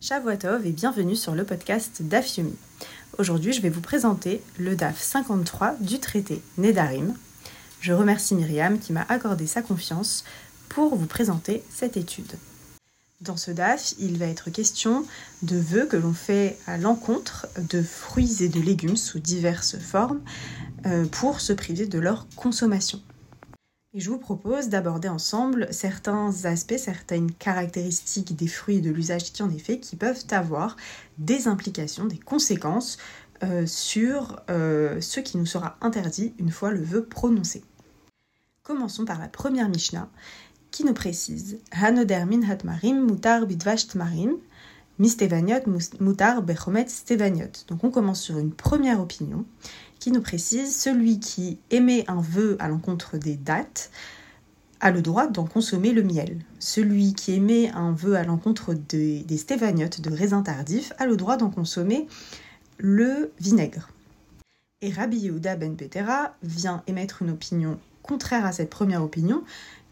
Shavuatov et bienvenue sur le podcast DAF Yomi. Aujourd'hui, je vais vous présenter le DAF 53 du traité Nedarim. Je remercie Myriam qui m'a accordé sa confiance pour vous présenter cette étude. Dans ce DAF, il va être question de vœux que l'on fait à l'encontre de fruits et de légumes sous diverses formes euh, pour se priver de leur consommation. Je vous propose d'aborder ensemble certains aspects, certaines caractéristiques des fruits et de l'usage qui en est fait qui peuvent avoir des implications, des conséquences euh, sur euh, ce qui nous sera interdit une fois le vœu prononcé. Commençons par la première Mishnah qui nous précise Hanoder min hatmarim mutar bidvash tmarim mistevaniot mutar bechomet stevaniot. Donc on commence sur une première opinion qui nous précise celui qui émet un vœu à l'encontre des dates a le droit d'en consommer le miel. Celui qui émet un vœu à l'encontre des, des de raisins tardifs a le droit d'en consommer le vinaigre. Et Rabbi Yehuda ben Petera vient émettre une opinion contraire à cette première opinion,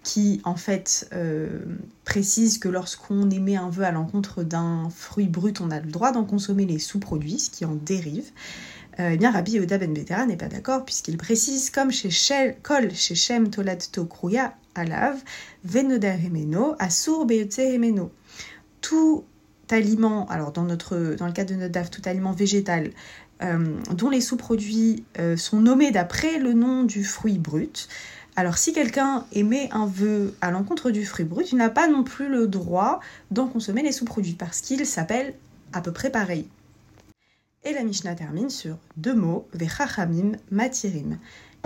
qui en fait euh, précise que lorsqu'on émet un vœu à l'encontre d'un fruit brut, on a le droit d'en consommer les sous-produits, ce qui en dérive. Euh, eh bien, Rabbi ben n'est pas d'accord puisqu'il précise, comme chez Kol, chez Shem Tolad Kruya Alav, Venoder Hemeno, Asur Beyotse Hemeno. Tout aliment, alors dans, notre, dans le cas de notre DAF, tout aliment végétal, euh, dont les sous-produits euh, sont nommés d'après le nom du fruit brut. Alors si quelqu'un émet un vœu à l'encontre du fruit brut, il n'a pas non plus le droit d'en consommer les sous-produits parce qu'il s'appelle à peu près pareil. Et la Mishnah termine sur deux mots, Vechachamim matirim.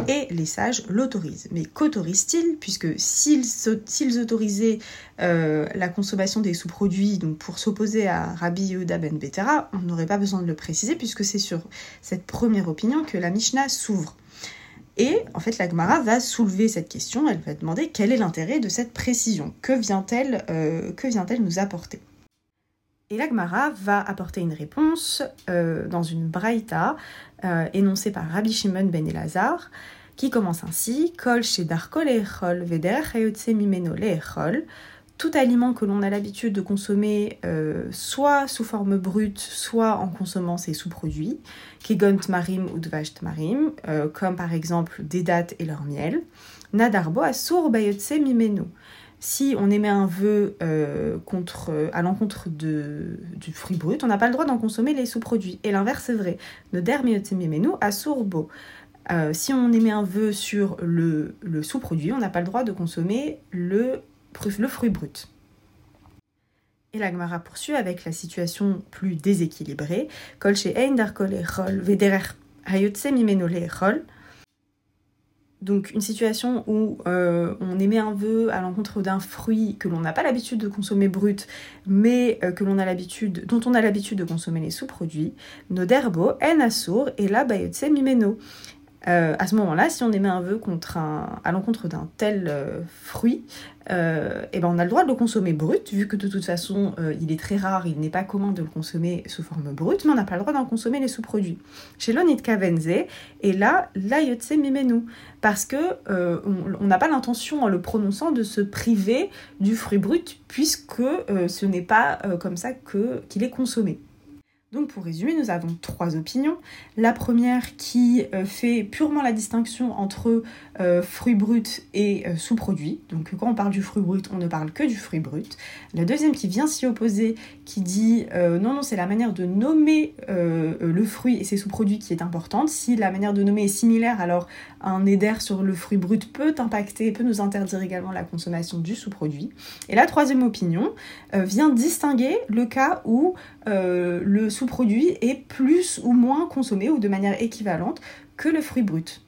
Et les sages l'autorisent. Mais qu'autorisent-ils Puisque s'ils autorisaient euh, la consommation des sous-produits pour s'opposer à Rabbi Yehuda ben Betera, on n'aurait pas besoin de le préciser puisque c'est sur cette première opinion que la Mishnah s'ouvre. Et en fait, la Gemara va soulever cette question, elle va demander quel est l'intérêt de cette précision, que vient-elle euh, vient nous apporter? Et l'Agmara va apporter une réponse euh, dans une braïta euh, énoncée par Rabbi Shimon ben Elazar, qui commence ainsi Kol echol veder mimeno leechol. Tout aliment que l'on a l'habitude de consommer euh, soit sous forme brute, soit en consommant ses sous-produits, kegon tmarim ou dvash tmarim, comme par exemple des dattes et leur miel, nadarbo asur bayotse mimeno si on émet un vœu euh, contre, euh, à l'encontre du fruit brut, on n'a pas le droit d'en consommer les sous-produits. Et l'inverse est vrai. Ne nous à sourbo. Euh, si on émet un vœu sur le, sous-produit, on n'a pas le droit de consommer le, le fruit brut. Et la Gemara poursuit avec la situation plus déséquilibrée. Kol ein darkol vederer hayotse mimeno donc une situation où euh, on émet un vœu à l'encontre d'un fruit que l'on n'a pas l'habitude de consommer brut, mais euh, dont on a l'habitude de consommer les sous-produits, noderbo en et la bayotse mimeno. Euh, à ce moment-là, si on émet un vœu contre un, à l'encontre d'un tel euh, fruit, euh, eh ben on a le droit de le consommer brut, vu que de toute façon il est très rare, il n'est pas commun de le consommer sous forme brute, mais on n'a pas le droit d'en consommer les sous-produits. Chez kavenze, et là, l'ayotse mimenu, parce que on n'a pas l'intention en le prononçant de se priver du fruit brut, puisque ce n'est pas comme ça qu'il est consommé. Donc pour résumer, nous avons trois opinions. La première qui euh, fait purement la distinction entre euh, fruits et euh, sous-produits. Donc quand on parle du fruit brut, on ne parle que du fruit brut. La deuxième qui vient s'y opposer, qui dit non, non, c'est la manière de nommer le fruit et ses sous-produits qui est importante. Si la manière de nommer est similaire, alors un éder sur le fruit brut peut impacter, peut nous interdire également la consommation du sous-produit. Et la troisième opinion vient distinguer le cas où le sous-produit est plus ou moins consommé ou de manière équivalente que le fruit brut.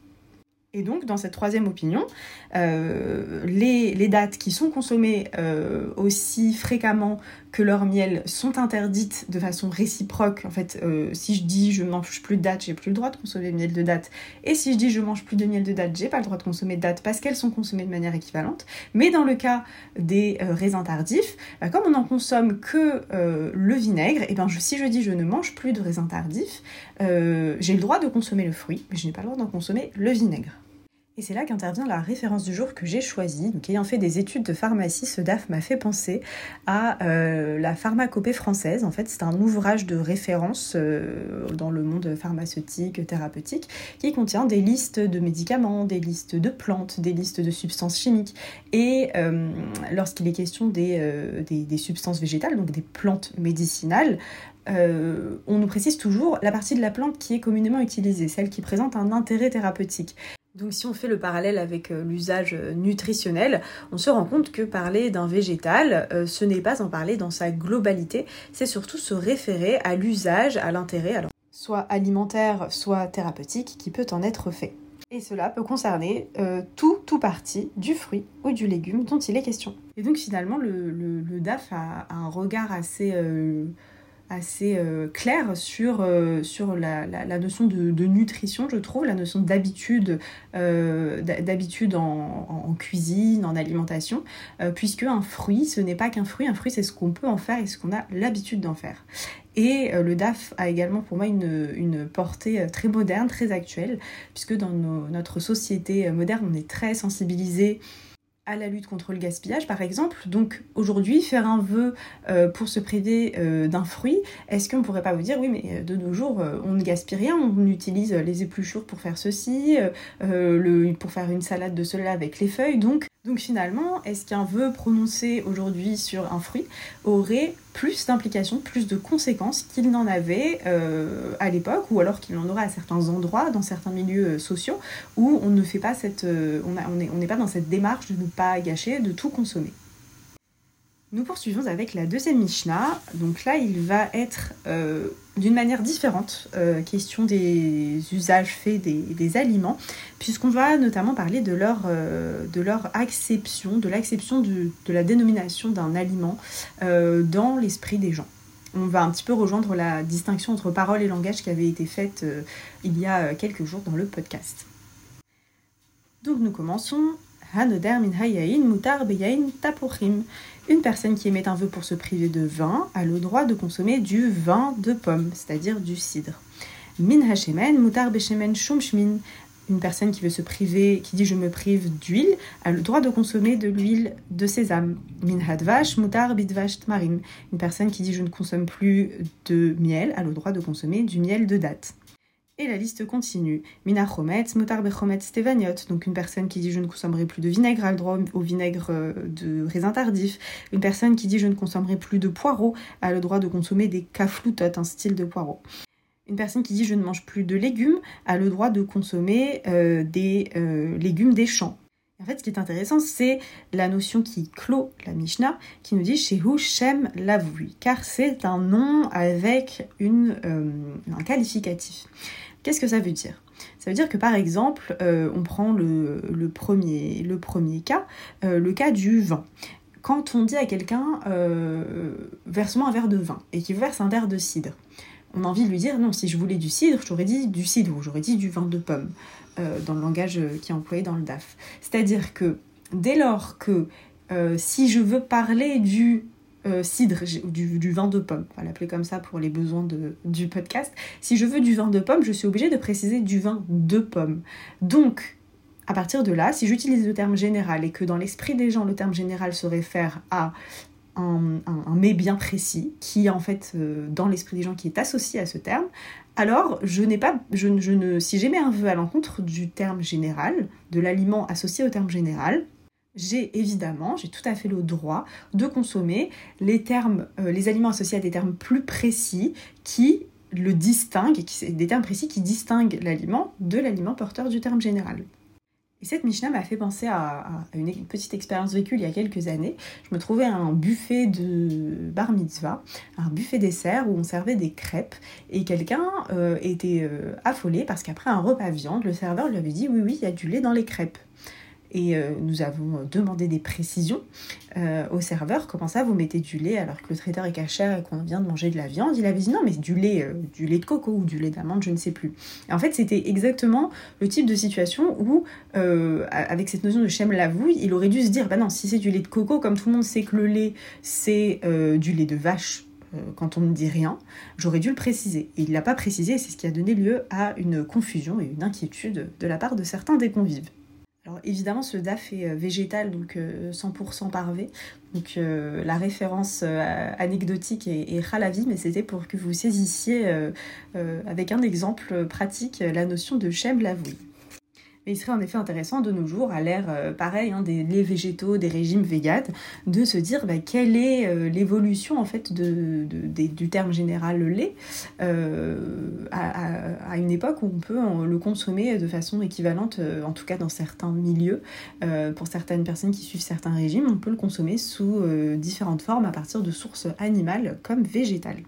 Et donc, dans cette troisième opinion, euh, les, dates qui sont consommées euh, aussi fréquemment que leur miel sont interdites de façon réciproque. En fait, euh, si je dis je mange plus de dates, j'ai plus le droit de consommer miel de date. Et si je dis je mange plus de miel de date, j'ai pas le droit de consommer de date parce qu'elles sont consommées de manière équivalente. Mais dans le cas des raisins tardifs, comme on n'en consomme que le vinaigre, et ben si je dis je ne mange plus de raisins tardifs, j'ai le droit de consommer le fruit, mais je n'ai pas le droit d'en consommer le vinaigre. Et c'est là qu'intervient la référence du jour que j'ai choisie. Donc, ayant fait des études de pharmacie, ce DAF m'a fait penser à euh, la pharmacopée française. En fait, c'est un ouvrage de référence euh, dans le monde pharmaceutique, thérapeutique, qui contient des listes de médicaments, des listes de plantes, des listes de substances chimiques. Et euh, lorsqu'il est question des, des, des, substances végétales, donc des plantes médicinales, on nous précise toujours la partie de la plante qui est communément utilisée, celle qui présente un intérêt thérapeutique. Donc si on fait le parallèle avec euh, l'usage euh, nutritionnel, on se rend compte que parler d'un végétal, euh, ce n'est pas en parler dans sa globalité, c'est surtout se référer à l'usage, à l'intérêt, soit alimentaire, soit thérapeutique, qui peut en être fait. Et cela peut concerner tout tout parti du fruit ou du légume dont il est question. Et donc finalement, le, DAF a, un regard assez assez euh, clair sur, euh, sur la, la, notion de, nutrition, je trouve, la notion d'habitude euh, d'habitude en, cuisine, en alimentation, puisque un fruit, ce n'est pas qu'un fruit, un fruit c'est ce qu'on peut en faire et ce qu'on a l'habitude d'en faire. Et le DAF a également pour moi une, une portée très moderne, très actuelle, puisque dans notre société moderne, on est très sensibilisé à la lutte contre le gaspillage, par exemple. Donc aujourd'hui, faire un vœu euh, pour se priver euh, d'un fruit, est-ce qu'on ne pourrait pas vous dire, oui, mais euh, de nos jours, on ne gaspille rien, on utilise les épluchures pour faire ceci, le, pour faire une salade de cela avec les feuilles, donc donc finalement, est-ce qu'un vœu prononcé aujourd'hui sur un fruit aurait plus d'implications, plus de conséquences qu'il n'en avait euh, à l'époque, ou alors qu'il en aurait à certains endroits, dans certains milieux euh, sociaux, où on ne fait pas cette, euh, on n'est on pas dans cette démarche de ne pas gâcher, de tout consommer? Nous poursuivons avec la deuxième Mishnah. Donc là, il va être euh, d'une manière différente, euh, question des usages faits des, aliments, puisqu'on va notamment parler de leur, euh, de leur acception, de l'acception de, la dénomination d'un aliment dans l'esprit des gens. On va un petit peu rejoindre la distinction entre parole et langage qui avait été faite il y a quelques jours dans le podcast. Donc nous commençons. Hanoder min hayain mutar beyain tapuchim. Une personne qui émet un vœu pour se priver de vin a le droit de consommer du vin de pomme, c'est-à-dire du cidre. Min hashemen, mutar beshemen shumshmin. Une personne qui veut se priver, qui dit je me prive d'huile, a le droit de consommer de l'huile de sésame. Min hadvash, mutar bidvash tmarim. Une personne qui dit je ne consomme plus de miel a le droit de consommer du miel de date. Et la liste continue. Mina chometz, mutar stevaniot. Donc une personne qui dit je ne consommerai plus de vinaigre a le droit au vinaigre euh, de raisin tardif. Une personne qui dit je ne consommerai plus de poireaux a le droit de consommer des kafloutot, un style de poireau. Une personne qui dit je ne mange plus de légumes a le droit de consommer euh, des euh, légumes des champs. En fait, ce qui est intéressant, c'est la notion qui clôt la Mishnah, qui nous dit Shehu Shem Lavui, car c'est un nom avec un qualificatif. Qu'est-ce que ça veut dire? Ça veut dire que par exemple, euh, on prend le, premier, cas, euh, le cas du vin. Quand on dit à quelqu'un euh, verse-moi un verre de vin et qu'il verse un verre de cidre, on a envie de lui dire non, si je voulais du cidre, j'aurais dit du cidre ou j'aurais dit du vin de pomme, dans le langage qui est employé dans le DAF. C'est-à-dire que dès lors que si je veux parler du euh, cidre, du, du, vin de pomme, on va l'appeler comme ça pour les besoins du podcast. Si je veux du vin de pomme, je suis obligée de préciser du vin de pomme. Donc, à partir de là, si j'utilise le terme général et que dans l'esprit des gens, le terme général se réfère à un, un, mets bien précis, qui en fait euh, dans l'esprit des gens qui est associé à ce terme, alors je n'ai pas, je, je ne, si j'émets un vœu à l'encontre du terme général, de l'aliment associé au terme général, j'ai évidemment, j'ai tout à fait le droit de consommer les termes, euh, les aliments associés à des termes plus précis qui le distinguent, qui, des termes précis qui distinguent l'aliment de l'aliment porteur du terme général. Et cette Mishnah m'a fait penser à, une petite expérience vécue il y a quelques années. Je me trouvais à un buffet de bar mitzvah, un buffet dessert où on servait des crêpes et quelqu'un euh, était euh, affolé parce qu'après un repas viande, le serveur lui avait dit oui oui il y a du lait dans les crêpes. Et euh, nous avons demandé des précisions euh, au serveur. Comment ça, vous mettez du lait alors que le traiteur est caché et qu'on vient de manger de la viande? Il avait dit non, mais du lait, euh, du lait de coco ou du lait d'amande, je ne sais plus. Et en fait, c'était exactement le type de situation où, avec cette notion de Shem lavouille, il aurait dû se dire bah non, si c'est du lait de coco, comme tout le monde sait que le lait c'est du lait de vache quand on ne dit rien, j'aurais dû le préciser. Et il ne l'a pas précisé, c'est ce qui a donné lieu à une confusion et une inquiétude de la part de certains des convives. Alors évidemment, ce DAF est végétal, donc 100% parvé. Donc la référence anecdotique est, est Khalavi, mais c'était pour que vous saisissiez avec un exemple pratique la notion de Shem Lavoui. Mais il serait en effet intéressant de nos jours, à l'ère euh, pareil hein, des laits végétaux, des régimes véganes, de se dire bah, quelle est euh, l'évolution en fait de, du terme général lait euh, à, une époque où on peut le consommer de façon équivalente, en tout cas dans certains milieux, pour certaines personnes qui suivent certains régimes, on peut le consommer sous différentes formes à partir de sources animales comme végétales.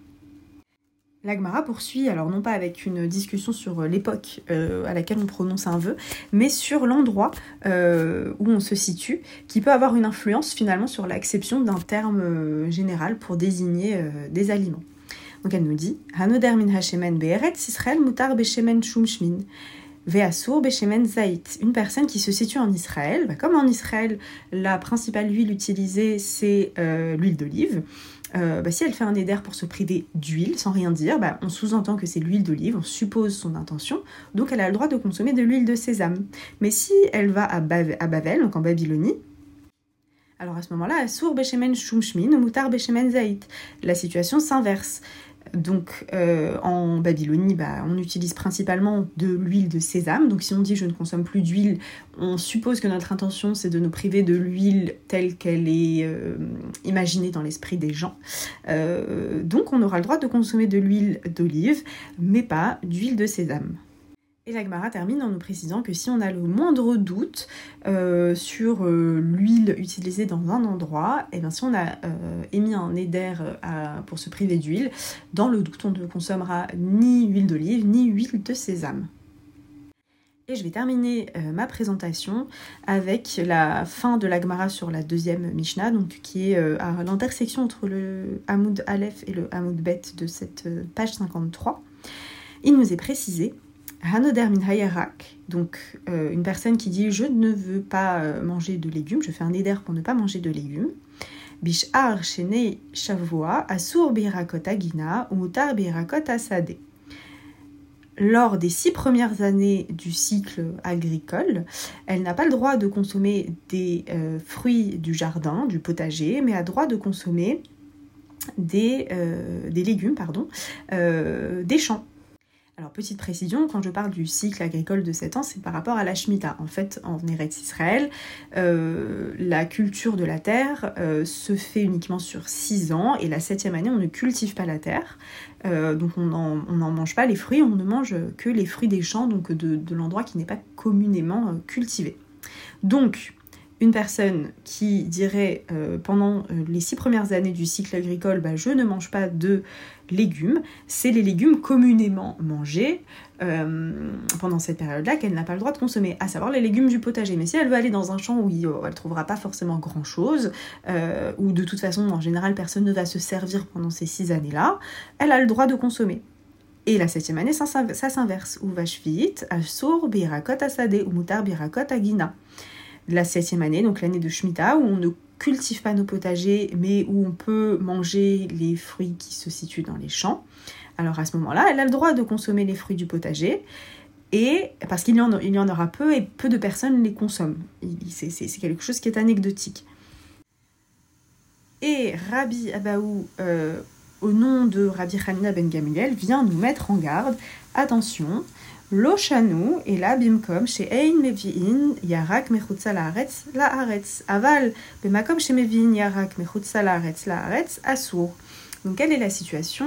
L'Agmara poursuit, alors non pas avec une discussion sur euh, l'époque euh, à laquelle on prononce un vœu, mais sur l'endroit euh, où on se situe, qui peut avoir une influence finalement sur l'acception d'un terme général pour désigner des aliments. Donc elle nous dit Hanoder min hashemen be'eretz Israël mutar be'shemen shumshmin. Ve'asur be'shemen zait. Une personne qui se situe en Israël, bah, comme en Israël, la principale huile utilisée c'est l'huile d'olive. Euh, bah, si elle fait un éder pour se priver d'huile sans rien dire, bah, on sous-entend que c'est l'huile d'olive, on suppose son intention, donc elle a le droit de consommer de l'huile de sésame. Mais si elle va à, Bavel, donc en Babylonie, alors à ce moment-là, Sour Bechemen Shumshmin ou Moutar Bechemen Zait, la situation s'inverse. Donc euh, en Babylonie, bah, on utilise principalement de l'huile de sésame. Donc si on dit je ne consomme plus d'huile, on suppose que notre intention c'est de nous priver de l'huile telle qu'elle est euh, imaginée dans l'esprit des gens. Euh, donc on aura le droit de consommer de l'huile d'olive, mais pas d'huile de sésame. Et l'Agmara termine en nous précisant que si on a le moindre doute euh, sur euh, l'huile utilisée dans un endroit, et eh bien si on a euh, émis un éder pour se priver d'huile, dans le doute on ne consommera ni huile d'olive ni huile de sésame. Et je vais terminer ma présentation avec la fin de l'Agmara sur la deuxième Mishnah, donc qui est à l'intersection entre le Hamoud Aleph et le Hamoud Bet de cette page 53. Il nous est précisé Hanoder min hayarak, donc euh, une personne qui dit je ne veux pas euh, manger de légumes, je fais un éder pour ne pas manger de légumes. Bishar shene shavua asur birakot agina ou mutar birakot asade. Lors des six premières années du cycle agricole, elle n'a pas le droit de consommer des euh, fruits du jardin, du potager, mais a droit de consommer des, des légumes pardon, des champs. Alors, petite précision, quand je parle du cycle agricole de 7 ans, c'est par rapport à la Shemitah. En fait, en Eretz Israël, euh, la culture de la terre euh, se fait uniquement sur 6 ans et la septième année, on ne cultive pas la terre. Euh, donc, on n'en mange pas les fruits, on ne mange que les fruits des champs, donc de, de l'endroit qui n'est pas communément cultivé. Donc, une personne qui dirait euh, pendant euh, les six premières années du cycle agricole, bah, je ne mange pas de légumes, c'est les légumes communément mangés euh, pendant cette période-là qu'elle n'a pas le droit de consommer, à savoir les légumes du potager. Mais si elle veut aller dans un champ où elle ne trouvera pas forcément grand-chose, où de toute façon en général personne ne va se servir pendant ces six années-là, elle a le droit de consommer. Et la septième année, ça, s'inverse. Ou vite, asur, birakot asade, ou mutar birakot agina la septième année, donc l'année de Shemitah, où on ne cultive pas nos potagers, mais où on peut manger les fruits qui se situent dans les champs. Alors à ce moment-là, elle a le droit de consommer les fruits du potager, et parce qu'il y, en, aura peu et peu de personnes les consomment. C'est quelque chose qui est anecdotique. Et Rabbi Abaou, euh, au nom de Rabbi Hanina ben Gamliel, vient nous mettre en garde. Attention, Loshanu et là bimkom chez Ein Mevi'in Yarak Mechutza Laaretz Laaretz Aval Bemakom chez Mevi'in Yarak Mechutza Laaretz Laaretz Assour. Donc quelle est la situation?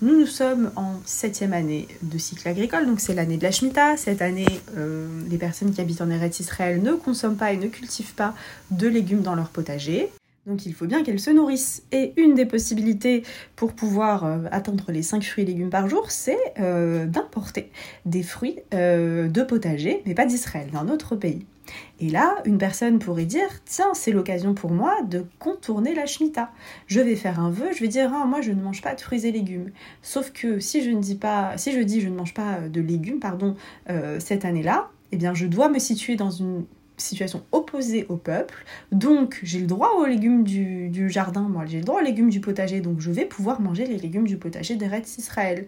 Nous, nous sommes en septième année de cycle agricole, donc c'est l'année de la Shemitah. Cette année, euh, les personnes qui habitent en Eretz Israël ne consomment pas et ne cultivent pas de légumes dans leur potager. Donc il faut bien qu'elles se nourrissent. Et une des possibilités pour pouvoir euh, atteindre les 5 fruits et légumes par jour, c'est euh, d'importer des fruits euh, de potager, mais pas d'Israël, d'un autre pays. Et là, une personne pourrait dire Tiens, c'est l'occasion pour moi de contourner la Shemitah. Je vais faire un vœu, je vais dire ah, Moi, je ne mange pas de fruits et légumes. Sauf que si je ne dis pas, si je dis je ne mange pas de légumes, pardon, cette année-là, eh bien, je dois me situer dans une situation opposée au peuple. Donc j'ai le droit aux légumes du, jardin, moi j'ai le droit aux légumes du potager, donc je vais pouvoir manger les légumes du potager d'Eretz Israël.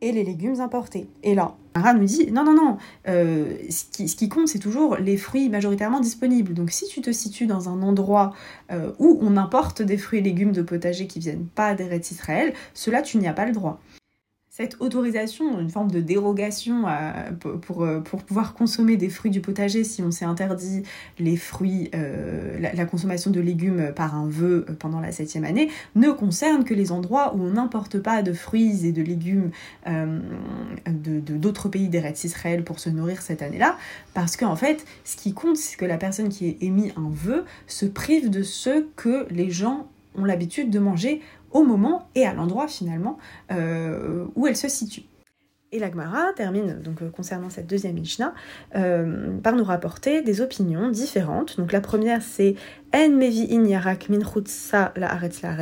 et les légumes importés. Et là, Mara nous dit non, non, non, euh, ce, qui, compte, c'est toujours les fruits majoritairement disponibles. Donc si tu te situes dans un endroit euh, où on importe des fruits et légumes de potager qui viennent pas d'Eretz Israël, cela, tu n'y as pas le droit cette autorisation, une forme de dérogation pour, euh, pour, pouvoir consommer des fruits du potager si on s'est interdit les fruits, euh, la, consommation de légumes par un vœu euh, pendant la septième année, ne concerne que les endroits où on n'importe pas de fruits et de légumes de d'autres pays d'Eretz Israël pour se nourrir cette année-là, parce qu'en fait, ce qui compte, c'est que la personne qui ait émis un vœu se prive de ce que les gens ont l'habitude de manger au moment et à l'endroit finalement euh, où elle se situe. Et l'Agmara termine donc euh, concernant cette deuxième Mishnah euh, par nous rapporter des opinions différentes. Donc la première c'est En mevi in yarak min la aretz la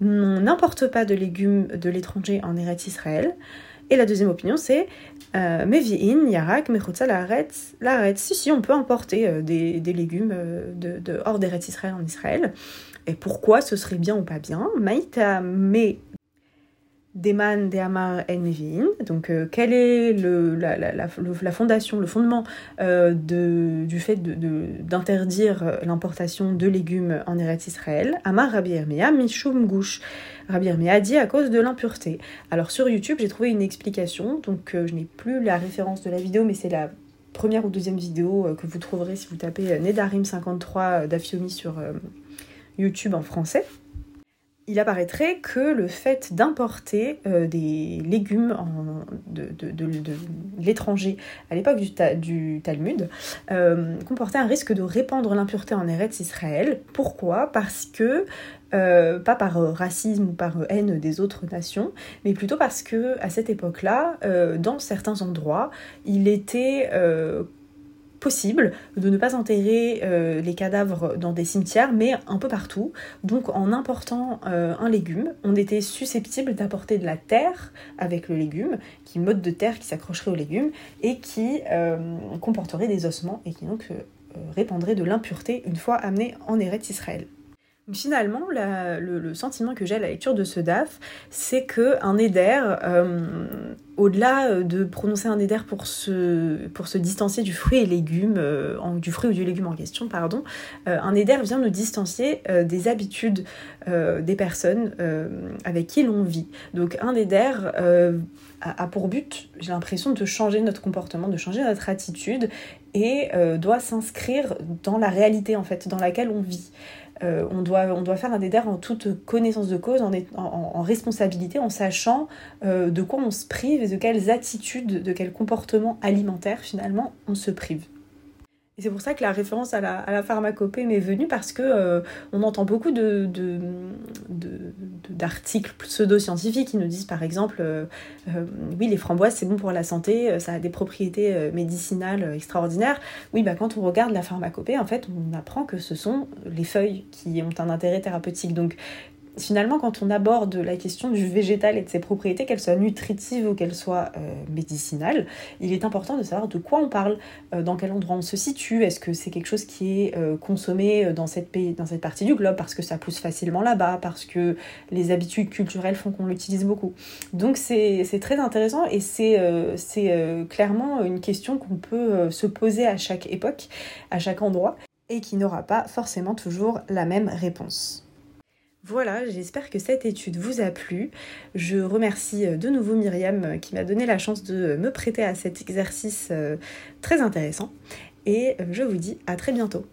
On n'importe pas de légumes de l'étranger en Eretz Israël. Et la deuxième opinion c'est Mevi in yarak mechutsa la aretz Si si on peut importer des, légumes de, hors d'Eretz Israël en Israël. Et pourquoi ce serait bien ou pas bien Maïta me Deman de Amar Envin. Donc, euh, quelle est la, fondation, le fondement euh, du fait d'interdire de, l'importation de légumes en Eretz Israël? Amar Rabbi Hermia Mishum Gouche. Rabbi Hermia dit à cause de l'impureté. Alors, sur YouTube, j'ai trouvé une explication. Donc, euh, je n'ai plus la référence de la vidéo, mais c'est la première ou deuxième vidéo que vous trouverez si vous tapez Nedarim 53 d'Afiomi sur YouTube en français, il apparaîtrait que le fait d'importer euh, des légumes de, l'étranger à l'époque du, Talmud euh, comportait un risque de répandre l'impureté en Eretz Israël. Pourquoi? Parce que, euh, pas par racisme ou par haine des autres nations, mais plutôt parce que à cette époque-là, dans certains endroits, il était possible de ne pas enterrer euh, les cadavres dans des cimetières, mais un peu partout. Donc en important euh, un légume, on était susceptible d'apporter de la terre avec le légume, qui mode de terre qui s'accrocherait au légume et qui euh, comporterait des ossements et qui donc répandrait de l'impureté une fois amené en Eretz Israël. Finalement, le, sentiment que j'ai à la lecture de ce DAF, c'est que un éder, euh, au-delà euh, de prononcer un éder pour se, distancier du fruit et légumes, euh, du fruit ou du légume en question, pardon, un éder vient nous distancier des habitudes des personnes avec qui l'on vit. Donc un éder a, pour but, j'ai l'impression, de changer notre comportement, de changer notre attitude et doit s'inscrire dans la réalité en fait, dans laquelle on vit. Euh, on, doit, faire un éder en toute connaissance de cause, en, responsabilité, en sachant euh, de quoi on se prive et de quelles attitudes, de quels comportements alimentaires finalement on se prive. C'est pour ça que la référence à la, pharmacopée m'est venue parce que euh, on entend beaucoup d'articles pseudo-scientifiques qui nous disent par exemple euh, euh, oui les framboises c'est bon pour la santé, ça a des propriétés médicinales extraordinaires. Oui bah quand on regarde la pharmacopée en fait on apprend que ce sont les feuilles qui ont un intérêt thérapeutique. Donc finalement, quand on aborde la question du végétal et de ses propriétés, qu'elles soient nutritives ou qu'elles soient euh, médicinales, il est important de savoir de quoi on parle, euh, dans quel endroit on se situe, est-ce que c'est quelque chose qui est euh, consommé dans cette, pays, dans cette partie du globe parce que ça pousse facilement là-bas, parce que les habitudes culturelles font qu'on l'utilise beaucoup. Donc c'est très intéressant et c'est clairement une question qu'on peut se poser à chaque époque, à chaque endroit, et qui n'aura pas forcément toujours la même réponse. Voilà, j'espère que cette étude vous a plu. Je remercie euh, de nouveau Myriam euh, qui m'a donné la chance de me prêter à cet exercice euh, très intéressant. Et je vous dis à très bientôt.